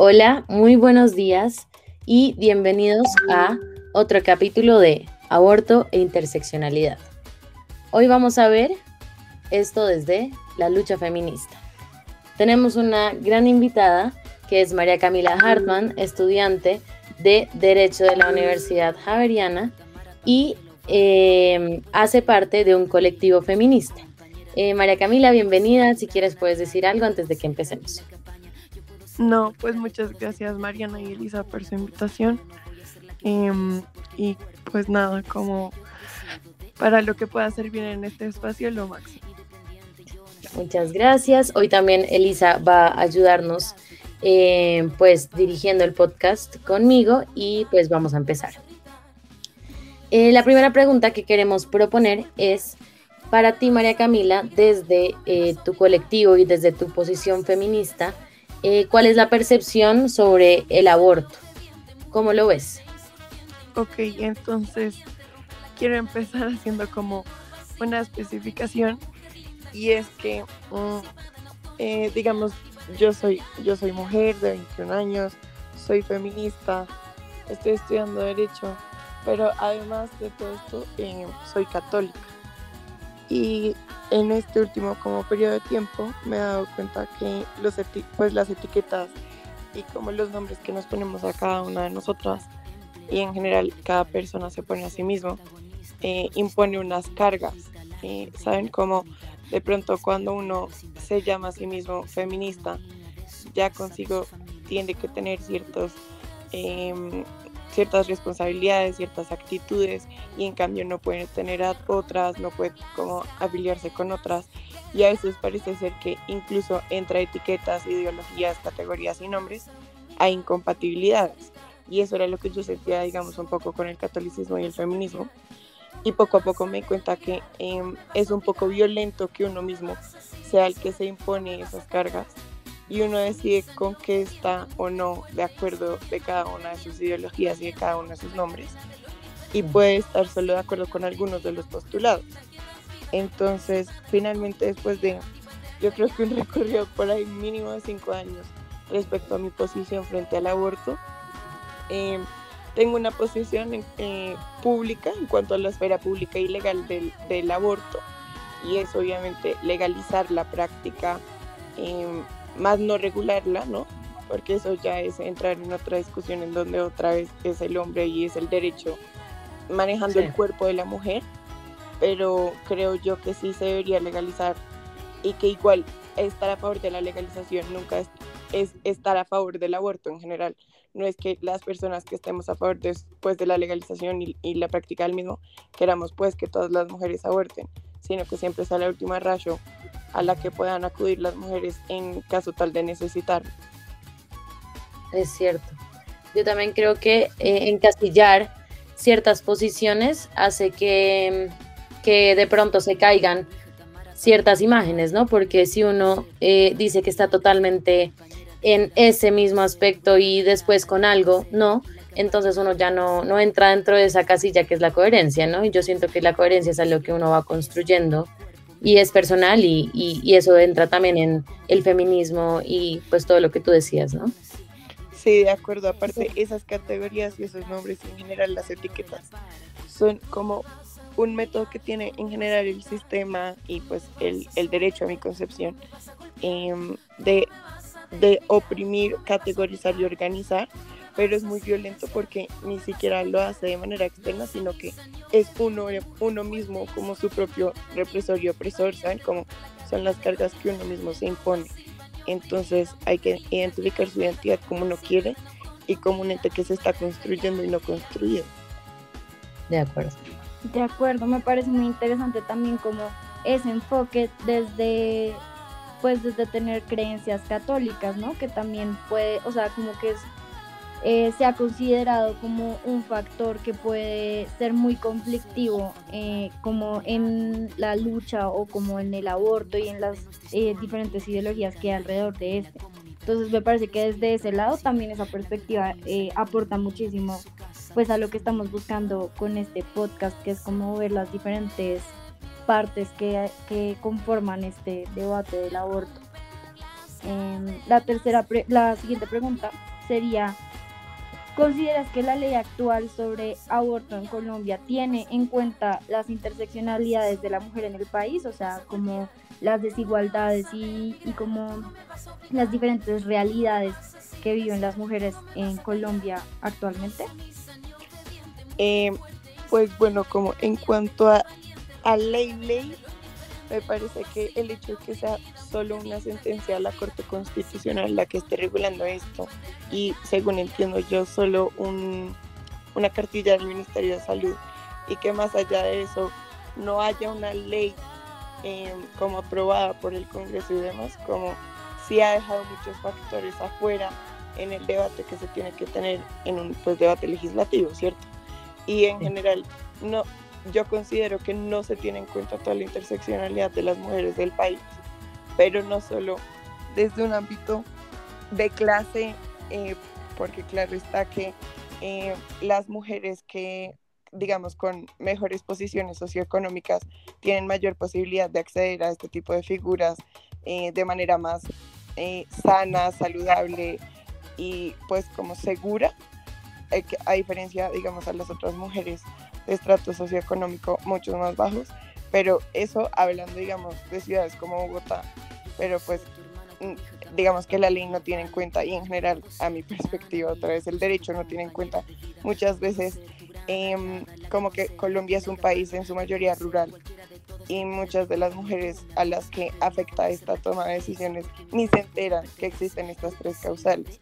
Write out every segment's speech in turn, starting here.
Hola, muy buenos días y bienvenidos a otro capítulo de Aborto e Interseccionalidad. Hoy vamos a ver esto desde la lucha feminista. Tenemos una gran invitada que es María Camila Hartman, estudiante de Derecho de la Universidad Javeriana y eh, hace parte de un colectivo feminista. Eh, María Camila, bienvenida. Si quieres puedes decir algo antes de que empecemos. No, pues muchas gracias Mariana y Elisa por su invitación. Em, y pues nada, como para lo que pueda servir en este espacio, lo máximo. Muchas gracias. Hoy también Elisa va a ayudarnos eh, pues dirigiendo el podcast conmigo y pues vamos a empezar. Eh, la primera pregunta que queremos proponer es para ti, María Camila, desde eh, tu colectivo y desde tu posición feminista, eh, ¿cuál es la percepción sobre el aborto? ¿Cómo lo ves? Ok, entonces quiero empezar haciendo como una especificación y es que, mm, eh, digamos, yo soy, yo soy mujer de 21 años, soy feminista, estoy estudiando derecho, pero además de todo esto eh, soy católica. Y en este último como periodo de tiempo me he dado cuenta que los pues las etiquetas y como los nombres que nos ponemos a cada una de nosotras y en general cada persona se pone a sí mismo eh, impone unas cargas eh, saben como de pronto cuando uno se llama a sí mismo feminista ya consigo tiene que tener ciertos em, ciertas responsabilidades, ciertas actitudes y en cambio no puede tener otras, no puede como afiliarse con otras. Y a veces parece ser que incluso entre etiquetas, ideologías, categorías y nombres hay incompatibilidades. Y eso era lo que yo sentía digamos un poco con el catolicismo y el feminismo. Y poco a poco me di cuenta que em, es un poco violento que uno mismo sea el que se impone esas cargas y uno decide con qué está o no de acuerdo de cada una de sus ideologías y de cada uno de sus nombres y puede estar solo de acuerdo con algunos de los postulados. Entonces, finalmente después de, yo creo que un recorrido por ahí mínimo de cinco años respecto a mi posición frente al aborto, em, tengo una posición eh, pública en cuanto a la esfera pública y legal del, del aborto y es obviamente legalizar la práctica eh, más no regularla, ¿no? Porque eso ya es entrar en otra discusión en donde otra vez es el hombre y es el derecho manejando el cuerpo de la mujer, pero creo yo que sí se debería legalizar y que igual estar a favor de la legalización nunca es, estar a favor del aborto en general. No es que las personas que estemos a favor después de la legalización y, y, la práctica del mismo queramos pues que todas las mujeres aborten, sino que siempre está la última rayo a la que puedan acudir las mujeres en caso tal de necesitar. Es cierto. Yo también creo que eh, encasillar ciertas posiciones hace que, que, de pronto se caigan ciertas imágenes, ¿no? Porque si uno eh, dice que está totalmente en ese mismo aspecto y después con algo, no, entonces uno ya no, no entra dentro de esa casilla que es la coherencia, ¿no? Y yo siento que la coherencia es algo que uno va construyendo y es personal y, y, eso entra también en el feminismo y pues todo lo que tú decías, ¿no? Sí, de acuerdo. Aparte, esas categorías y esos nombres en general, las etiquetas, son como un método que tiene en general el sistema y pues el, el derecho a mi concepción eh, de, de oprimir, categorizar y organizar pero es muy violento porque ni siquiera lo hace de manera externa, sino que es uno, uno mismo como su propio represor y opresor, ¿saben? Como son las cargas que uno mismo se impone. Entonces hay que identificar su identidad como uno quiere y como un ente que se está construyendo y no construido. De acuerdo. De acuerdo, me parece muy interesante también como ese enfoque desde pues desde tener creencias católicas, ¿no? Que también puede, o sea, como que es eh, se ha considerado como un factor que puede ser muy conflictivo, eh, como en la lucha o como en el aborto y en las eh, diferentes ideologías que hay alrededor de este. Entonces me parece que desde ese lado también esa perspectiva aporta muchísimo pues a lo que estamos buscando con este podcast, que es como ver las diferentes partes que, que conforman este debate del aborto. Em, la tercera, la siguiente pregunta sería, ¿consideras que la ley actual sobre aborto en Colombia tiene en cuenta las interseccionalidades de la mujer en el país? O sea, como las desigualdades y, como las diferentes realidades que viven las mujeres en Colombia actualmente? Eh, pues bueno, como en cuanto a, a ley, ley, me parece que el hecho de que sea solo una sentencia de la Corte Constitucional la que esté regulando esto y según entiendo yo solo un, una cartilla del Ministerio de Salud y que más allá de eso no haya una ley eh, como aprobada por el Congreso y demás, como si ha dejado muchos factores afuera en el debate que se tiene que tener en un pues, debate legislativo, ¿cierto? Y en general, no, yo considero que no se tiene en cuenta toda la interseccionalidad de las mujeres del país, pero no solo desde un ámbito de clase, eh, porque claro está que eh, las mujeres que digamos, con mejores posiciones socioeconómicas, tienen mayor posibilidad de acceder a este tipo de figuras eh, de manera más sana, saludable y pues como segura, a diferencia, digamos, a las otras mujeres de estrato socioeconómico mucho más bajos, pero eso hablando, digamos, de ciudades como Bogotá, pero pues mm, digamos que la ley no tiene en cuenta y en general a mi perspectiva otra vez el derecho no tiene en cuenta muchas veces Em, como que Colombia es un país en su mayoría rural y muchas de las mujeres a las que afecta esta toma de decisiones ni se enteran que existen estas tres causales.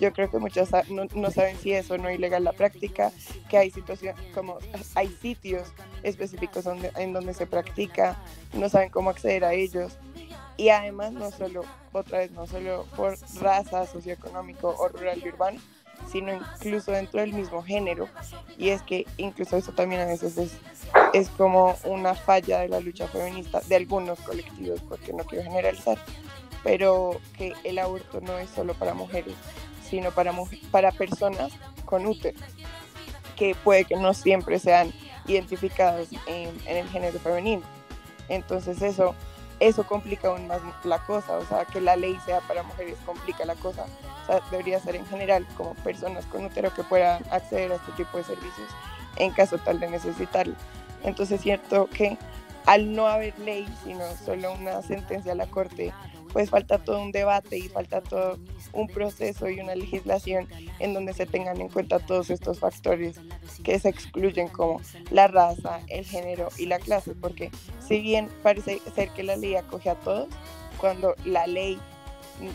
Yo creo que muchas no, saben si eso no es ilegal la práctica, que hay situaciones como hay sitios específicos donde, en donde se practica, no saben cómo acceder a ellos y además no solo otra vez no solo por raza socioeconómico o rural y urbano, sino incluso dentro del mismo género. Y es que incluso eso también a veces es, es como una falla de la lucha feminista de algunos colectivos, porque no quiero generalizar, pero que el aborto no es solo para mujeres, sino para, para personas con útero, que puede que no siempre sean identificadas en, en el género femenino. Entonces eso eso complica aún más la cosa, o sea, que la ley sea para mujeres complica la cosa, o sea, debería ser en general como personas con útero que puedan acceder a este tipo de servicios en caso tal de necesitarlo. Entonces es cierto que al no haber ley, sino solo una sentencia a la Corte pues falta todo un debate y falta todo un proceso y una legislación en donde se tengan en cuenta todos estos factores que se excluyen como la raza, el género y la clase, porque si bien parece ser que la ley acoge a todos, cuando la ley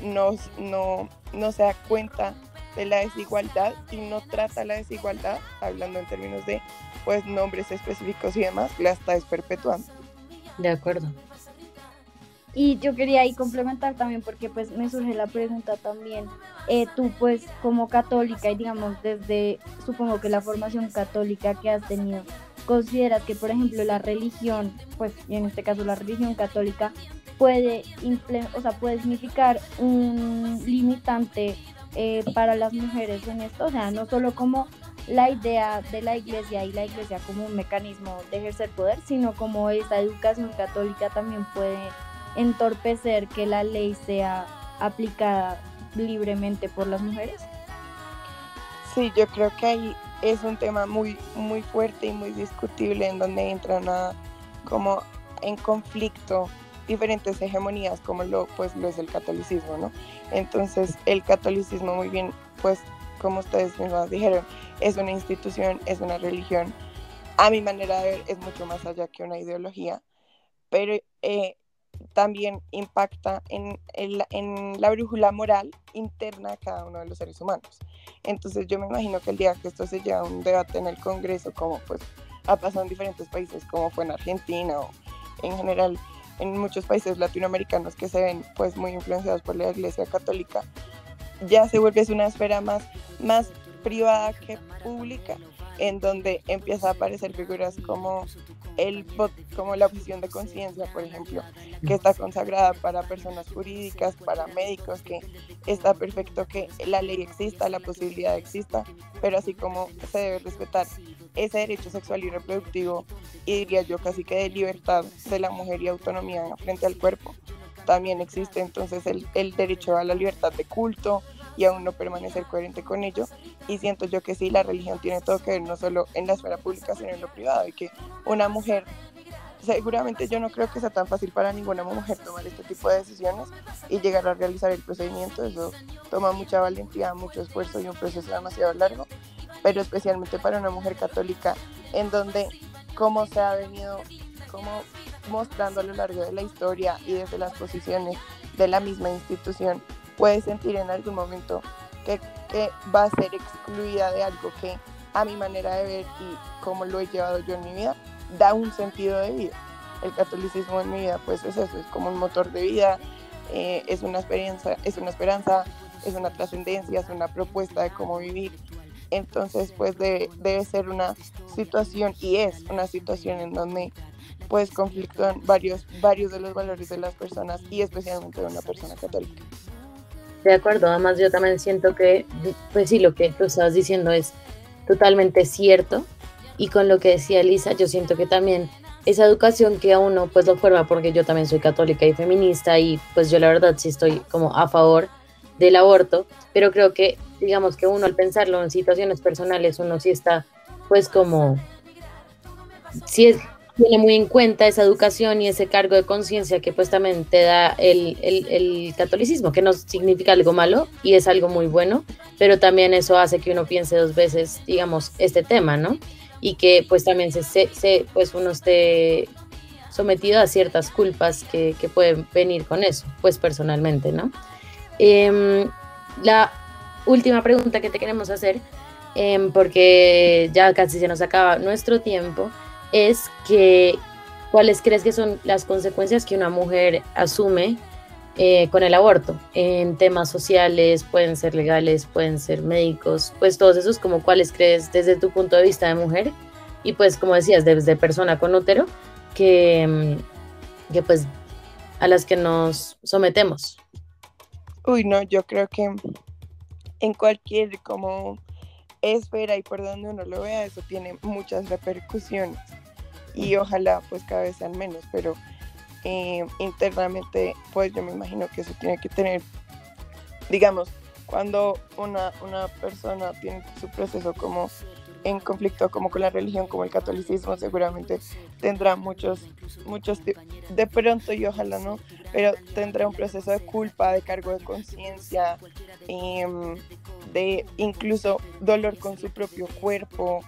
no, no, no se da cuenta de la desigualdad y no trata la desigualdad, hablando en términos de pues nombres específicos y demás, la está desperpetuando. De acuerdo. Y yo quería ahí complementar también porque pues me surge la pregunta también, eh, tú pues como católica y digamos desde supongo que la formación católica que has tenido, consideras que por ejemplo la religión, pues y en este caso la religión católica, puede, o sea, puede significar un limitante eh, para las mujeres en esto, o sea, no solo como la idea de la iglesia y la iglesia como un mecanismo de ejercer poder, sino como esa educación católica también puede entorpecer que la ley sea aplicada libremente por las mujeres? Sí, yo creo que ahí es un tema muy, muy fuerte y muy discutible en donde entran a, como en conflicto diferentes hegemonías como lo, pues, lo es el catolicismo, ¿no? Entonces el catolicismo muy bien, pues como ustedes mismos dijeron, es una institución, es una religión. A mi manera de ver es mucho más allá que una ideología, pero eh, también impacta en, en, la brújula moral interna de cada uno de los seres humanos. Entonces yo me imagino que el día que esto se lleva a un debate en el Congreso, como pues ha pasado en diferentes países, como fue en Argentina o en general en muchos países latinoamericanos que se ven pues muy influenciados por la Iglesia Católica, ya se vuelve una esfera más, más privada que pública en donde empieza a aparecer figuras como el como la objeción de conciencia, por ejemplo, que está consagrada para personas jurídicas, para médicos, que está perfecto que la ley exista, la posibilidad exista, pero así como se debe respetar ese derecho sexual y reproductivo, y diría yo casi que de libertad de la mujer y autonomía frente al cuerpo, también existe. Entonces el, el derecho a la libertad de culto y aún no permanecer coherente con ello. Y siento yo que sí, la religión tiene todo que ver no solo en la esfera pública, sino en lo privado, y que una mujer, seguramente yo no creo que sea tan fácil para ninguna mujer tomar este tipo de decisiones y llegar a realizar el procedimiento, eso toma mucha valentía, mucho esfuerzo y un proceso demasiado largo, pero especialmente para una mujer católica, en donde como se ha venido como mostrando a lo largo de la historia y desde las posiciones de la misma institución, puede sentir en algún momento que, que, va a ser excluida de algo que a mi manera de ver y como lo he llevado yo en mi vida, da un sentido de vida. El catolicismo en mi vida pues es eso, es como un motor de vida, eh, es, una experiencia, es una esperanza, es una trascendencia, es una propuesta de cómo vivir. Entonces pues debe, debe ser una situación y es una situación en donde pues conflictúan varios, varios de los valores de las personas y especialmente de una persona católica. De acuerdo, además yo también siento que, pues sí, lo que tú estabas diciendo es totalmente cierto. Y con lo que decía Elisa, yo siento que también esa educación que a uno pues lo forma, porque yo también soy católica y feminista y pues yo la verdad sí estoy como a favor del aborto, pero creo que digamos que uno al pensarlo en situaciones personales, uno sí está pues como, sí es, tiene muy en cuenta esa educación y ese cargo de conciencia que pues también te da el, el, el, catolicismo, que no significa algo malo y es algo muy bueno, pero también eso hace que uno piense dos veces, digamos, este tema, ¿no? Y que pues también se, se pues uno esté sometido a ciertas culpas que, que pueden venir con eso, pues personalmente, ¿no? Eh, la última pregunta que te queremos hacer, eh, porque ya casi se nos acaba nuestro tiempo, es que cuáles crees que son las consecuencias que una mujer asume eh, con el aborto en temas sociales, pueden ser legales, pueden ser médicos, pues todos esos como cuáles crees desde tu punto de vista de mujer. Y pues como decías, desde persona con útero, que, que pues a las que nos sometemos. Uy, no, yo creo que en cualquier como esfera y por donde uno lo vea, eso tiene muchas repercusiones y ojalá pues cada vez sean menos, pero eh, internamente pues yo me imagino que eso tiene que tener, digamos, cuando una, una persona tiene su proceso como en conflicto como con la religión, como el catolicismo, seguramente tendrá muchos, muchos, de pronto y ojalá no, pero tendrá un proceso de culpa, de cargo de conciencia, em, de incluso dolor con su propio cuerpo,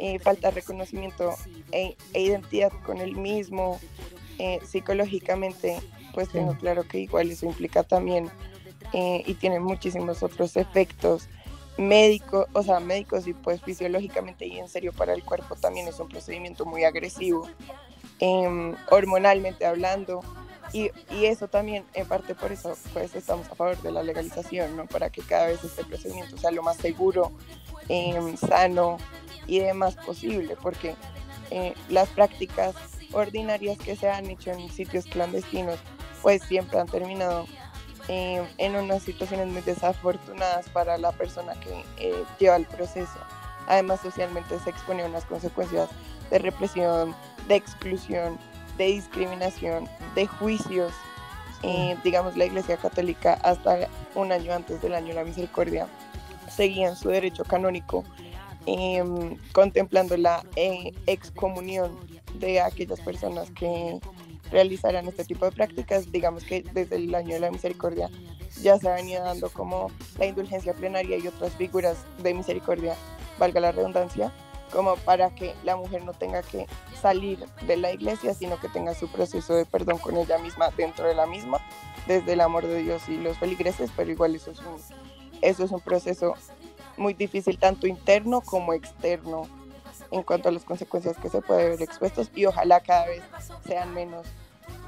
eh, falta reconocimiento e, e, identidad con el mismo, eh, psicológicamente, pues tengo claro que igual eso implica también eh, y tiene muchísimos otros efectos médicos, o sea, médicos y pues fisiológicamente y en serio para el cuerpo también es un procedimiento muy agresivo, em, hormonalmente hablando. Y, y, eso también, en parte por eso, pues estamos a favor de la legalización, ¿no? Para que cada vez este procedimiento sea lo más seguro, eh, sano, y demás posible, porque eh, las prácticas ordinarias que se han hecho en sitios clandestinos, pues siempre han terminado eh, en unas situaciones muy desafortunadas para la persona que eh, lleva el proceso. Además, socialmente se expone a unas consecuencias de represión, de exclusión, de discriminación, de juicios. digamos, la Iglesia Católica hasta un año antes del año de la misericordia seguía en su derecho canónico Em, contemplando la eh, excomunión de aquellas personas que realizarán este tipo de prácticas. Digamos que desde el año de la misericordia ya se venido dando como la indulgencia plenaria y otras figuras de misericordia, valga la redundancia, como para que la mujer no tenga que salir de la iglesia, sino que tenga su proceso de perdón con ella misma dentro de la misma, desde el amor de Dios y los feligreses, pero igual eso es un, eso es un proceso muy difícil tanto interno como externo en cuanto a las consecuencias que se puede ver expuestos y ojalá cada vez sean menos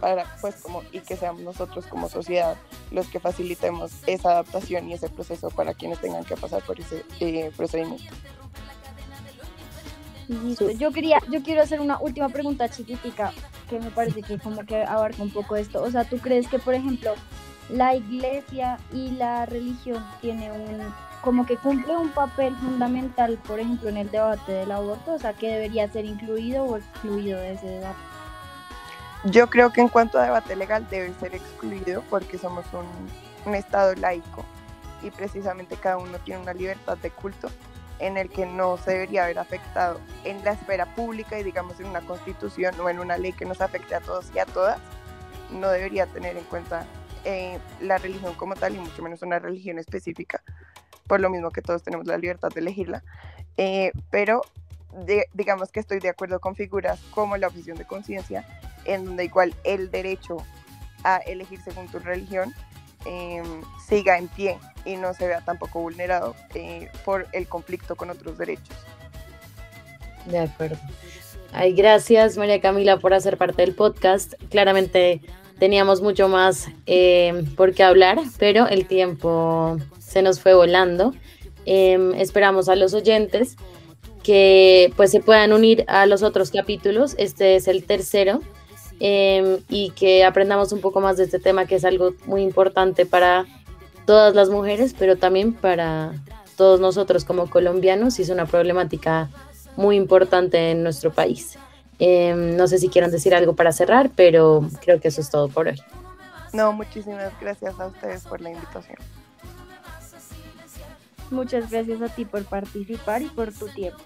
para pues como y que seamos nosotros como sociedad los que facilitemos esa adaptación y ese proceso para quienes tengan que pasar por ese eh, procedimiento. Yo quería, yo quiero hacer una última pregunta chiquitica que me parece que como que abarca un poco esto. O sea, ¿tú crees que por ejemplo la iglesia y la religión tiene un como que cumple un papel fundamental, por ejemplo, en el debate del aborto, o sea, que debería ser incluido o excluido de ese debate. yo creo que en cuanto a debate legal debe ser excluido porque somos un, un Estado laico y precisamente cada uno tiene una libertad de culto en el que no se debería haber afectado en la esfera pública y digamos en una constitución o en una ley que nos afecte a todos y a todas, no debería tener en cuenta eh, la religión como tal y mucho menos una religión específica, por lo mismo que todos tenemos la libertad de elegirla. Eh, pero digamos que estoy de acuerdo con figuras como la objeción de conciencia, en donde igual el derecho a elegir según tu religión Em, siga en pie y no se vea tampoco vulnerado eh, por el conflicto con otros derechos. De acuerdo. Ay, gracias María Camila por hacer parte del podcast. Claramente teníamos mucho más em, por qué hablar, pero el tiempo se nos fue volando. Em, esperamos a los oyentes que pues se puedan unir a los otros capítulos. Este es el tercero. Em, y que aprendamos un poco más de este tema que es algo muy importante para todas las mujeres, pero también para todos nosotros como colombianos y es una problemática muy importante en nuestro país. Em, no sé si quieran decir algo para cerrar, pero creo que eso es todo por hoy. No, muchísimas gracias a ustedes por la invitación. Muchas gracias a ti por participar y por tu tiempo.